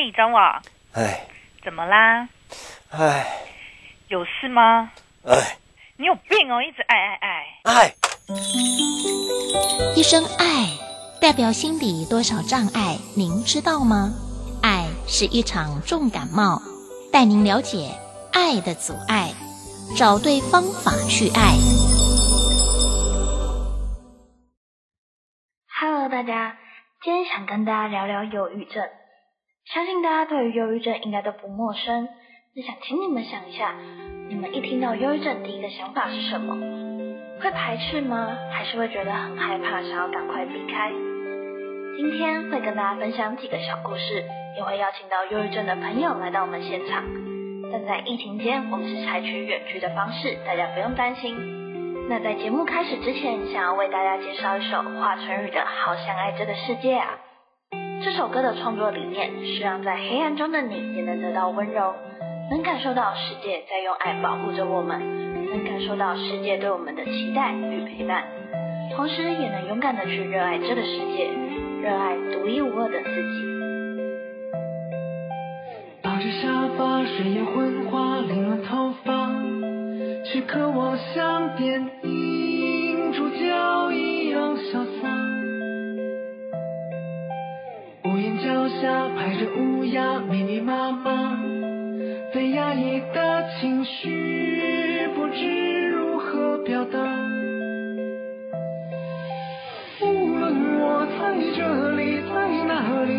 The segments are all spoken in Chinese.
嘿，张网，哎怎么啦？哎有事吗？哎你有病哦，一直爱爱爱。哎，一声爱代表心里多少障碍，您知道吗？爱是一场重感冒，带您了解爱的阻碍，找对方法去爱。Hello，大家，今天想跟大家聊聊忧郁症。相信大家对于忧郁症应该都不陌生。那想请你们想一下，你们一听到忧郁症，第一个想法是什么？会排斥吗？还是会觉得很害怕，想要赶快避开？今天会跟大家分享几个小故事，也会邀请到忧郁症的朋友来到我们现场。但在疫情间，我们是采取远距的方式，大家不用担心。那在节目开始之前，想要为大家介绍一首华晨宇的《好想爱这个世界》啊。这首歌的创作理念是让在黑暗中的你也能得到温柔，能感受到世界在用爱保护着我们，能感受到世界对我们的期待与陪伴，同时也能勇敢的去热爱这个世界，热爱独一无二的自己。抱着沙发，睡眼昏花，凌乱头发，却渴望像电影下排着乌鸦，密密麻麻，被压抑的情绪不知如何表达。无论我在这里，在哪里。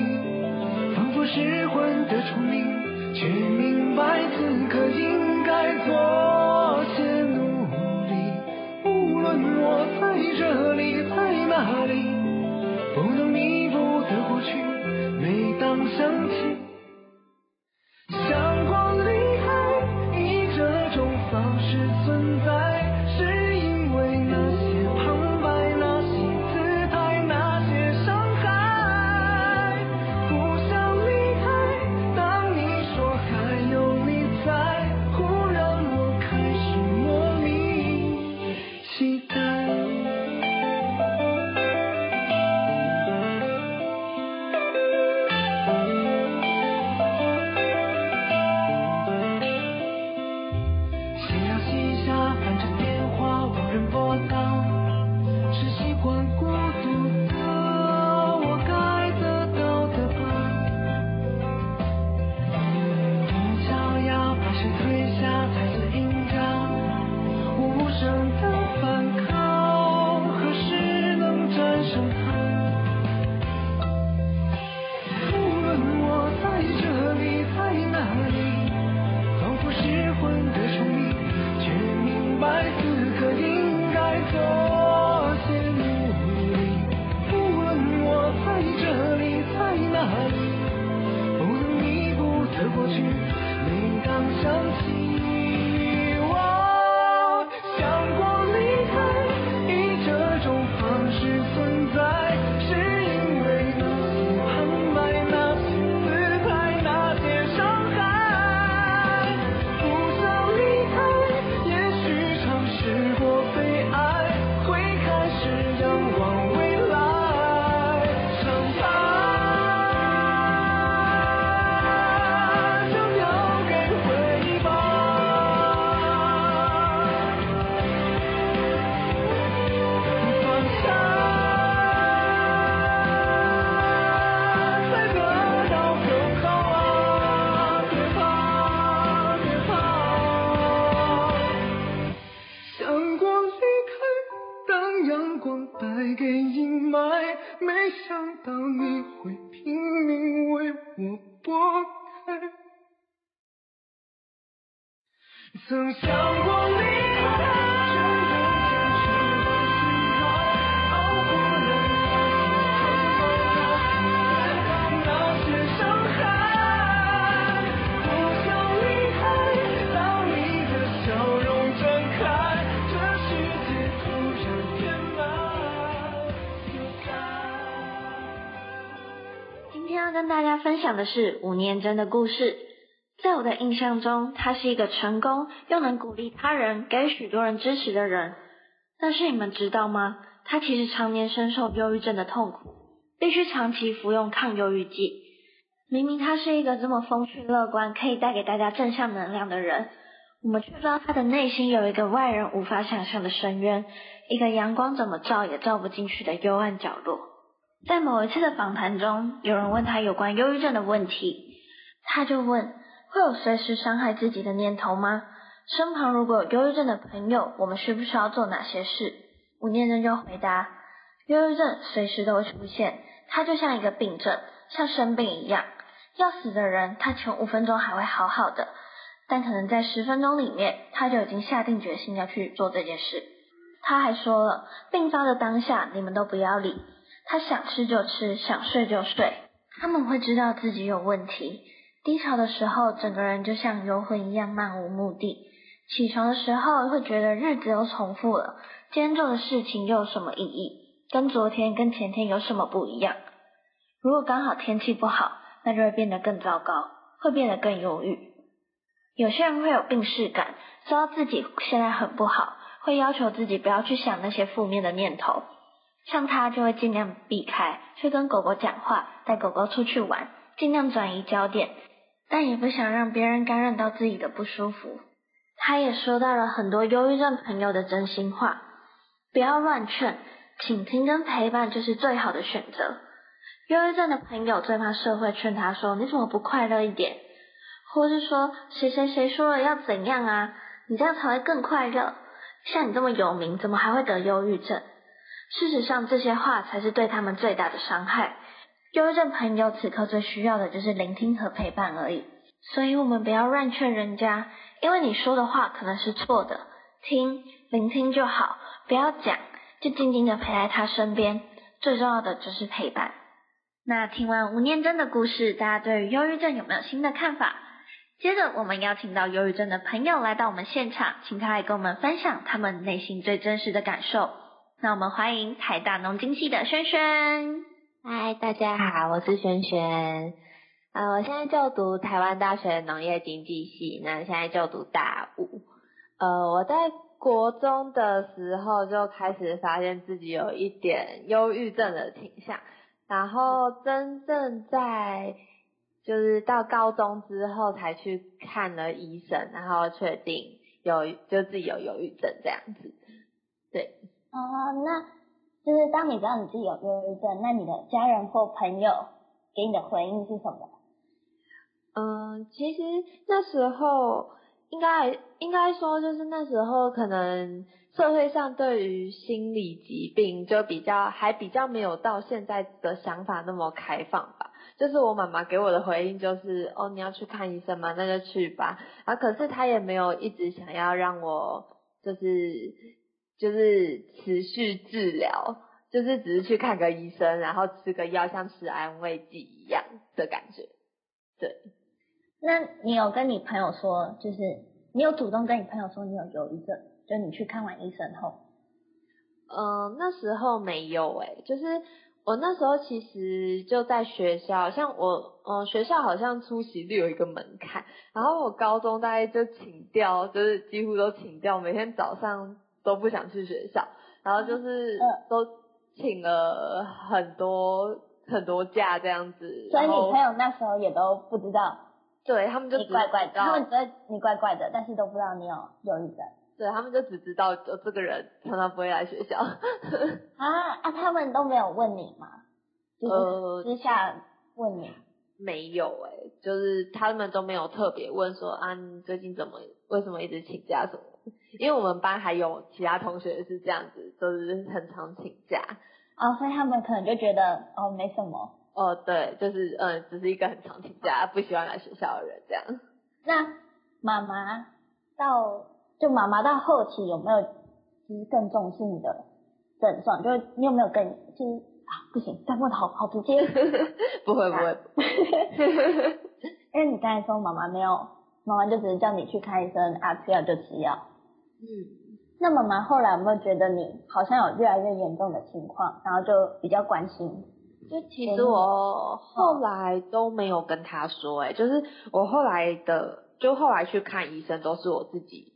仿佛失魂的虫鸣，却明白此刻应该做些努力。无论我在这里，每当想起，能分享的是五念真的故事。在我的印象中，他是一个成功又能鼓励他人、给许多人支持的人。但是你们知道吗？他其实常年深受忧郁症的痛苦，必须长期服用抗忧郁剂。明明他是一个这么风趣乐观，可以带给大家正向能量的人，我们却知道他的内心有一个外人无法想象的深渊，一个阳光怎么照也照不进去的幽暗角落。在某一次的访谈中，有人问他有关忧郁症的问题，他就问：会有随时伤害自己的念头吗？身旁如果有忧郁症的朋友，我们需不需要做哪些事？吴念真就回答：忧郁症随时都会出现，它就像一个病症，像生病一样。要死的人，他前五分钟还会好好的，但可能在十分钟里面，他就已经下定决心要去做这件事。他还说了，病发的当下，你们都不要理他，想吃就吃，想睡就睡。他们会知道自己有问题，低潮的时候，整个人就像游魂一样漫无目的。起床的时候会觉得日子又重复了，今天做的事情又有什么意义？跟昨天、跟前天有什么不一样？如果刚好天气不好，那就会变得更糟糕，会变得更忧郁。有些人会有病逝感，知道自己现在很不好，会要求自己不要去想那些负面的念头。像他就会尽量避开，去跟狗狗讲话，带狗狗出去玩，尽量转移焦点，但也不想让别人感染到自己的不舒服。他也说到了很多忧郁症朋友的真心话，不要乱劝，倾听跟陪伴就是最好的选择。忧郁症的朋友最怕社会劝他说：“你怎么不快乐一点？”或是说：“谁谁谁说了要怎样啊？你这样才会更快乐。像你这么有名，怎么还会得忧郁症？”事实上，这些话才是对他们最大的伤害。忧郁症朋友此刻最需要的就是聆听和陪伴而已。所以我们不要乱劝人家。因为你说的话可能是错的，听、聆听就好，不要讲，就静静的陪在他身边。最重要的就是陪伴。那听完吴念真的故事，大家对于忧郁症有没有新的看法？接着我们邀请到忧郁症的朋友来到我们现场，请他来跟我们分享他们内心最真实的感受。那我们欢迎台大农经系的轩轩。嗨，大家好，我是轩轩。呃，我现在就读台湾大学农业经济系，那现在就读大五。呃，我在国中的时候就开始发现自己有一点忧郁症的倾向，然后真正在就是到高中之后才去看了医生，然后确定有就自己有忧郁症这样子。对。哦，那就是当你知道你自己有忧郁症，那你的家人或朋友给你的回应是什么？嗯，其实那时候应该应该说，就是那时候可能社会上对于心理疾病就比较还比较没有到现在的想法那么开放吧。就是我妈妈给我的回应就是，哦，你要去看医生吗？那就去吧。啊，可是她也没有一直想要让我就是就是持续治疗，就是只是去看个医生，然后吃个药，像吃安慰剂一样的感觉，对。那你有跟你朋友说，就是你有主动跟你朋友说你有忧郁症，就你去看完医生后，嗯，那时候没有诶，就是我那时候其实就在学校，像我，嗯，学校好像出席率有一个门槛，然后我高中大概就请掉，就是几乎都请掉，每天早上都不想去学校，然后就是都请了很多很多假这样子，所以你朋友那时候也都不知道。对他们就怪怪的，他们觉得你怪怪的，但是都不知道你有忧郁症。对他们就只知道就这个人常常不会来学校。啊啊！他们都没有问你吗？就是私下问你？没有哎，就是他们都没有特别问说啊，你最近怎么为什么一直请假什么？因为我们班还有其他同学是这样子，就是很常请假。哦，所以他们可能就觉得哦没什么。哦，对，就是嗯，只是一个很常请假、不喜欢来学校的人这样。那妈妈到就妈妈到后期有没有就是更重视你的症状？就是你有没有更就是啊不行，再问好好直接。不会不会。因为你刚才说妈妈没有，妈妈就只是叫你去看医生，啊吃药就吃药。嗯。那妈妈后来有没有觉得你好像有越来越严重的情况，然后就比较关心？就其实我后来都没有跟他说，哎，就是我后来的，就后来去看医生都是我自己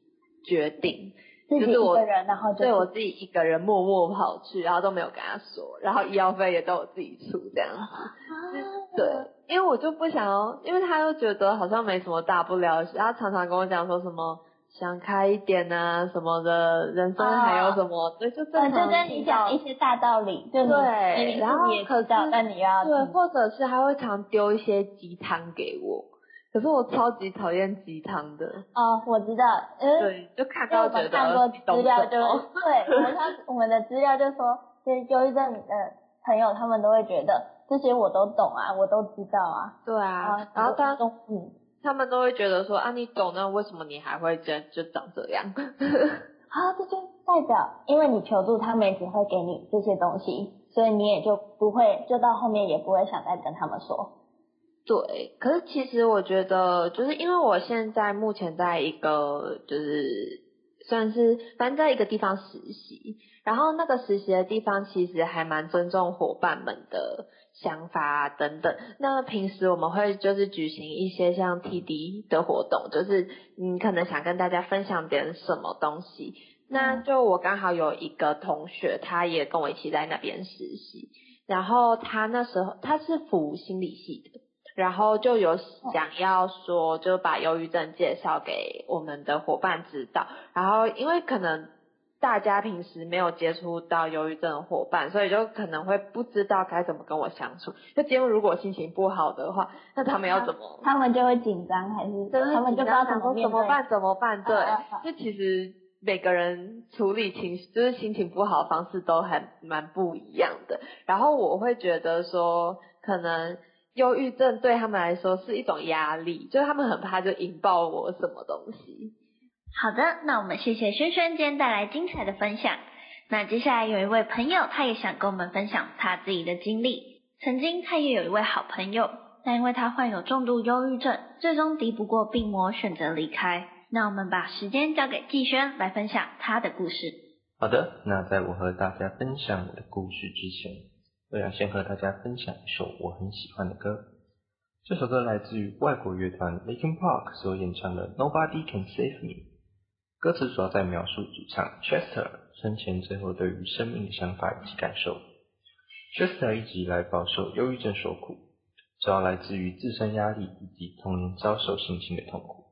决定，就是我然后对我自己一个人默默跑去，然后都没有跟他说，然后医药费也都我自己出这样子，对，因为我就不想要，因为他又觉得好像没什么大不了他常常跟我讲说什么想开一点啊什么的，人生还有什么，对，就正嗯，常就跟你讲一些大道理，就你对你然后可但你要对，或者是他会常丢一些鸡汤给我，可是我超级讨厌鸡汤的，哦，我知道，嗯，对，就看到觉得看过资料就对，我们他我们的资料就说，就是忧郁症的朋友他们都会觉得这些我都懂啊，我都知道啊，对啊，然后他嗯，他们都会觉得说啊，你懂那为什么你还会这就长这样？啊，这就代表因为你求助，他们也只会给你这些东西，所以你也就不会，就到后面也不会想再跟他们说。对，可是其实我觉得，就是因为我现在目前在一个就是算是反正在一个地方实习，然后那个实习的地方其实还蛮尊重伙伴们的想法啊等等。那平时我们会就是举行一些像 TD 的活动，就是你可能想跟大家分享点什么东西。那就我刚好有一个同学，他也跟我一起在那边实习，然后他那时候他是辅心理系的。然后就有想要说，就把忧郁症介绍给我们的伙伴知道。然后因为可能大家平时没有接触到忧郁症的伙伴，所以就可能会不知道该怎么跟我相处。就今天如果心情不好的话，那他们要怎么？他们就会紧张，还是就是他们就不知道怎么办？怎么办？对就其实每个人处理情绪，就是心情不好的方式都还蛮不一样的。然后我会觉得说，可能。忧郁症对他们来说是一种压力，就是他们很怕就引爆我什么东西。好的，那我们谢谢轩轩今天带来精彩的分享。那接下来有一位朋友，他也想跟我们分享他自己的经历。曾经他也有一位好朋友，但因为他患有重度忧郁症，最终敌不过病魔，选择离开。那我们把时间交给季轩来分享他的故事。好的，那在我和大家分享我的故事之前，我要先和大家分享一首我很喜欢的歌。这首歌来自于外国乐团 Linkin Park 所演唱的《Nobody Can Save Me》。歌词主要在描述主唱 Chester 生前最后对于生命的想法以及感受。Chester 一直以来饱受忧郁症所苦，主要来自于自身压力以及童年遭受性侵的痛苦。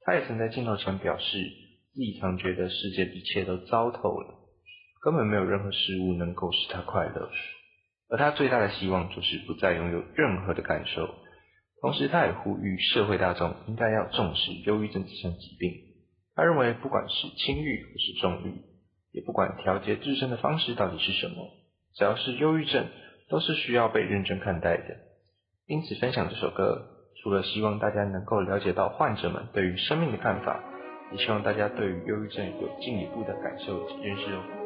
他也曾在镜头前表示，自己常觉得世界一切都糟透了，根本没有任何事物能够使他快乐。而他最大的希望就是不再拥有任何的感受。同时，他也呼吁社会大众应该要重视忧郁症这项疾病。他认为，不管是轻欲还是重欲，也不管调节自身的方式到底是什么，只要是忧郁症，都是需要被认真看待的。因此，分享这首歌，除了希望大家能够了解到患者们对于生命的看法，也希望大家对于忧郁症有进一步的感受及认识哦。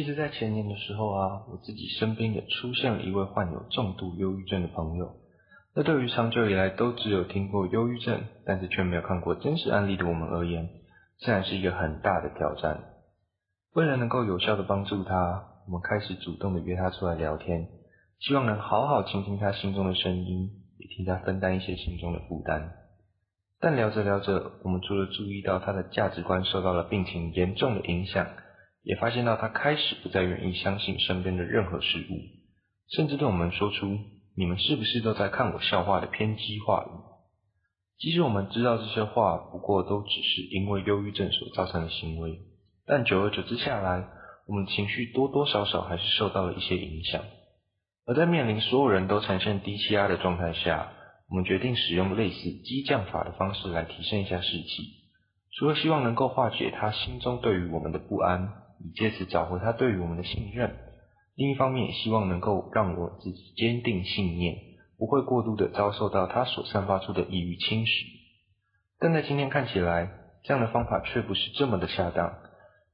其实，在前年的时候啊，我自己身边也出现了一位患有重度忧郁症的朋友。那对于长久以来都只有听过忧郁症，但是却没有看过真实案例的我们而言，自然是一个很大的挑战。为了能够有效的帮助他，我们开始主动的约他出来聊天，希望能好好倾听他心中的声音，也替他分担一些心中的负担。但聊着聊着，我们除了注意到他的价值观受到了病情严重的影响，也发现到他开始不再愿意相信身边的任何事物，甚至对我们说出“你们是不是都在看我笑话”的偏激话语。即使我们知道这些话不过都只是因为忧郁症所造成的行为，但久而久之下来，我们情绪多多少少还是受到了一些影响。而在面临所有人都呈现低气压的状态下，我们决定使用类似激将法的方式来提升一下士气，除了希望能够化解他心中对于我们的不安，以借此找回他对于我们的信任。另一方面，也希望能够让我自己坚定信念，不会过度的遭受到他所散发出的抑郁侵蚀。但在今天看起来，这样的方法却不是这么的恰当。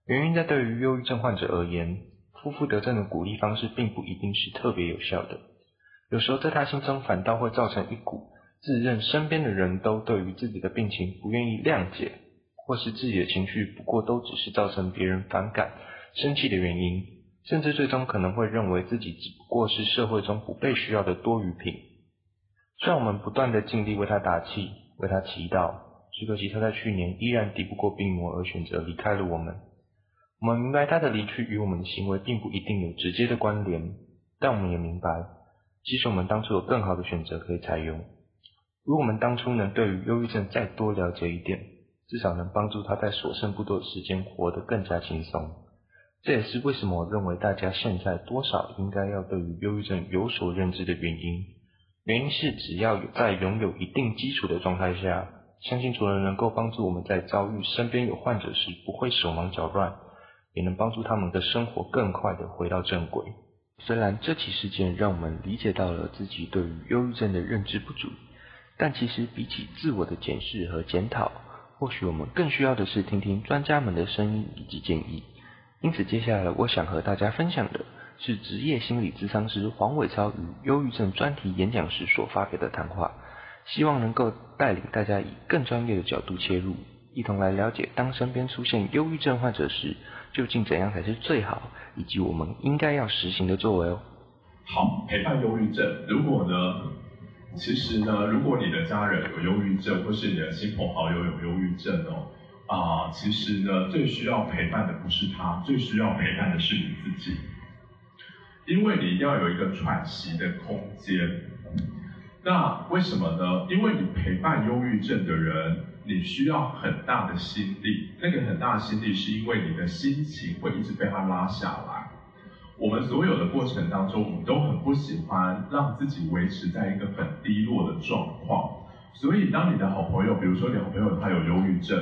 原因在对于忧郁症患者而言，负负得正的鼓励方式并不一定是特别有效的。有时候在他心中反倒会造成一股自认身边的人都对于自己的病情不愿意谅解，或是自己的情绪不过都只是造成别人反感、生气的原因，甚至最终可能会认为自己只不过是社会中不被需要的多余品。虽然我们不断的尽力为他打气、为他祈祷，只可惜他在去年依然敌不过病魔而选择离开了我们。我们明白他的离去与我们的行为并不一定有直接的关联，但我们也明白，其实我们当初有更好的选择可以采用。如果我们当初能对于忧郁症再多了解一点，至少能帮助他在所剩不多的时间活得更加轻松。这也是为什么我认为大家现在多少应该要对于忧郁症有所认知的原因。原因是只要有在拥有一定基础的状态下，相信除了能够帮助我们在遭遇身边有患者时不会手忙脚乱，也能帮助他们的生活更快的回到正轨。虽然这起事件让我们理解到了自己对于忧郁症的认知不足，但其实比起自我的检视和检讨，或许我们更需要的是听听专家们的声音以及建议。因此，接下来我想和大家分享的是职业心理咨商师黄伟超与忧郁症专题演讲时所发表的谈话，希望能够带领大家以更专业的角度切入，一同来了解当身边出现忧郁症患者时，究竟怎样才是最好，以及我们应该要实行的作为哦。好，陪伴忧郁症。如果呢，其实呢，如果你的家人有忧郁症，或是你的亲朋好友有忧郁症哦，啊、其实呢，最需要陪伴的不是他，最需要陪伴的是你自己，因为你一定要有一个喘息的空间。那为什么呢？因为你陪伴忧郁症的人，你需要很大的心力，那个很大的心力是因为你的心情会一直被他拉下来。我们所有的过程当中，我们都很不喜欢让自己维持在一个很低落的状况。所以，当你的好朋友，比如说你好朋友他有忧郁症，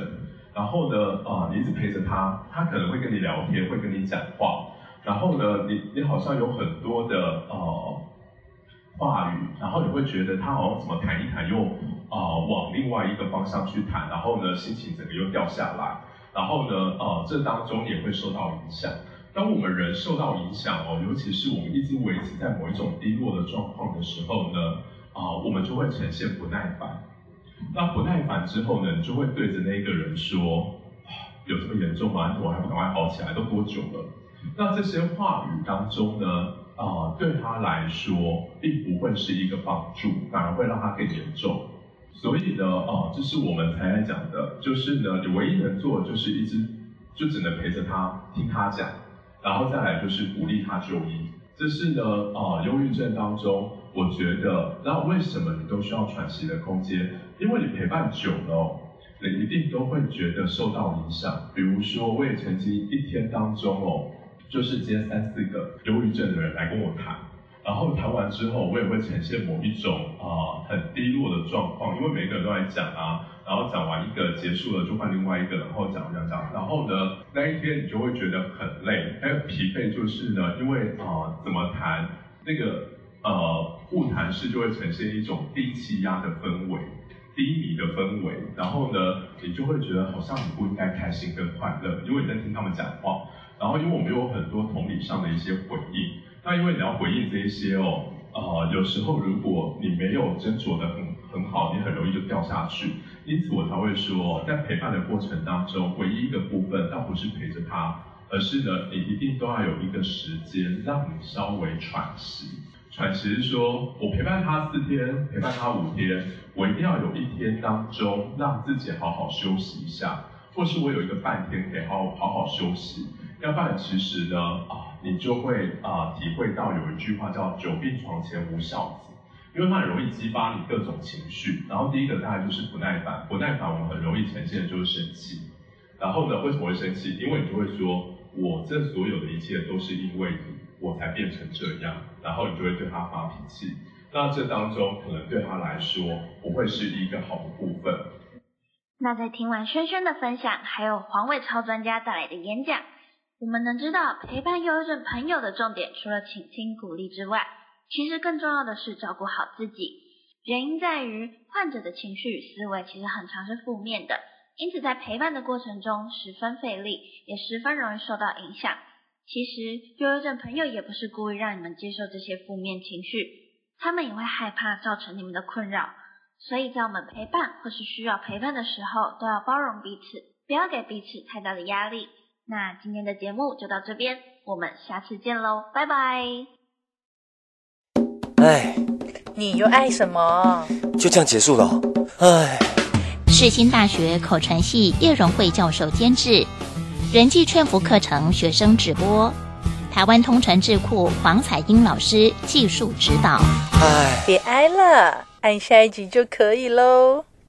然后呢，啊、你一直陪着他，他可能会跟你聊天，会跟你讲话，然后呢，你你好像有很多的呃话语，然后你会觉得他好像怎么谈一谈又啊、往另外一个方向去谈，然后呢，心情整个又掉下来，然后呢，呃，这当中也会受到影响。当我们人受到影响哦，尤其是我们一直维持在某一种低落的状况的时候呢，啊、我们就会呈现不耐烦。那不耐烦之后呢，你就会对着那个人说：“有这么严重吗？我还不赶快好起来？都多久了？”那这些话语当中呢，啊、对他来说并不会是一个帮助，反而会让他更严重。所以呢，哦，这是我们才来讲的，就是呢，你唯一能做的就是一直就只能陪着他，听他讲，然后再来就是鼓励他就医。这是呢，啊，忧郁症当中，我觉得，那为什么你都需要喘息的空间？因为你陪伴久了，你一定都会觉得受到影响。比如说，我也曾经一天当中哦，就是接三四个忧郁症的人来跟我谈。然后谈完之后，我也会呈现某一种啊很低落的状况，因为每个人都在讲啊，然后讲完一个结束了就换另外一个，然后讲讲讲，然后呢那一天你就会觉得很累，还有疲惫，就是呢，因为啊怎么谈那个呃物谈式就会呈现一种低气压的氛围，低迷的氛围，然后呢你就会觉得好像你不应该开心跟快乐，因为你在听他们讲话，然后因为我们有很多同理上的一些回应。那因为你要回应这一些哦，啊，有时候如果你没有斟酌的很很好，你很容易就掉下去。因此我才会说，在陪伴的过程当中，唯一一个部分倒不是陪着他，而是呢，你一定都要有一个时间让你稍微喘息。喘息是说我陪伴他四天，陪伴他五天，我一定要有一天当中让自己好好休息一下，或是我有一个半天可以好好好休息。要不然其实呢，啊。你就会啊体会到有一句话叫“久病床前无孝子”，因为它很容易激发你各种情绪。然后第一个大概就是不耐烦，不耐烦我们很容易呈现的就是生气。然后呢，为什么会生气？因为你就会说，我这所有的一切都是因为你，我才变成这样。然后你就会对他发脾气。那这当中可能对他来说不会是一个好的部分。那在听完轩轩的分享，还有黄伟超专家带来的演讲。我们能知道陪伴忧郁症朋友的重点，除了倾听鼓励之外，其实更重要的是照顾好自己。原因在于患者的情绪与思维其实很常是负面的，因此在陪伴的过程中十分费力，也十分容易受到影响。其实忧郁症朋友也不是故意让你们接受这些负面情绪，他们也会害怕造成你们的困扰。所以在我们陪伴或是需要陪伴的时候，都要包容彼此，不要给彼此太大的压力。那今天的节目就到这边，我们下次见喽，拜拜。哎，你又爱什么？就这样结束了。哎，世新大学口传系叶荣惠教授监制，人际劝服课程学生直播，台湾通传智库黄彩英老师技术指导。哎，别挨了，按下一集就可以喽。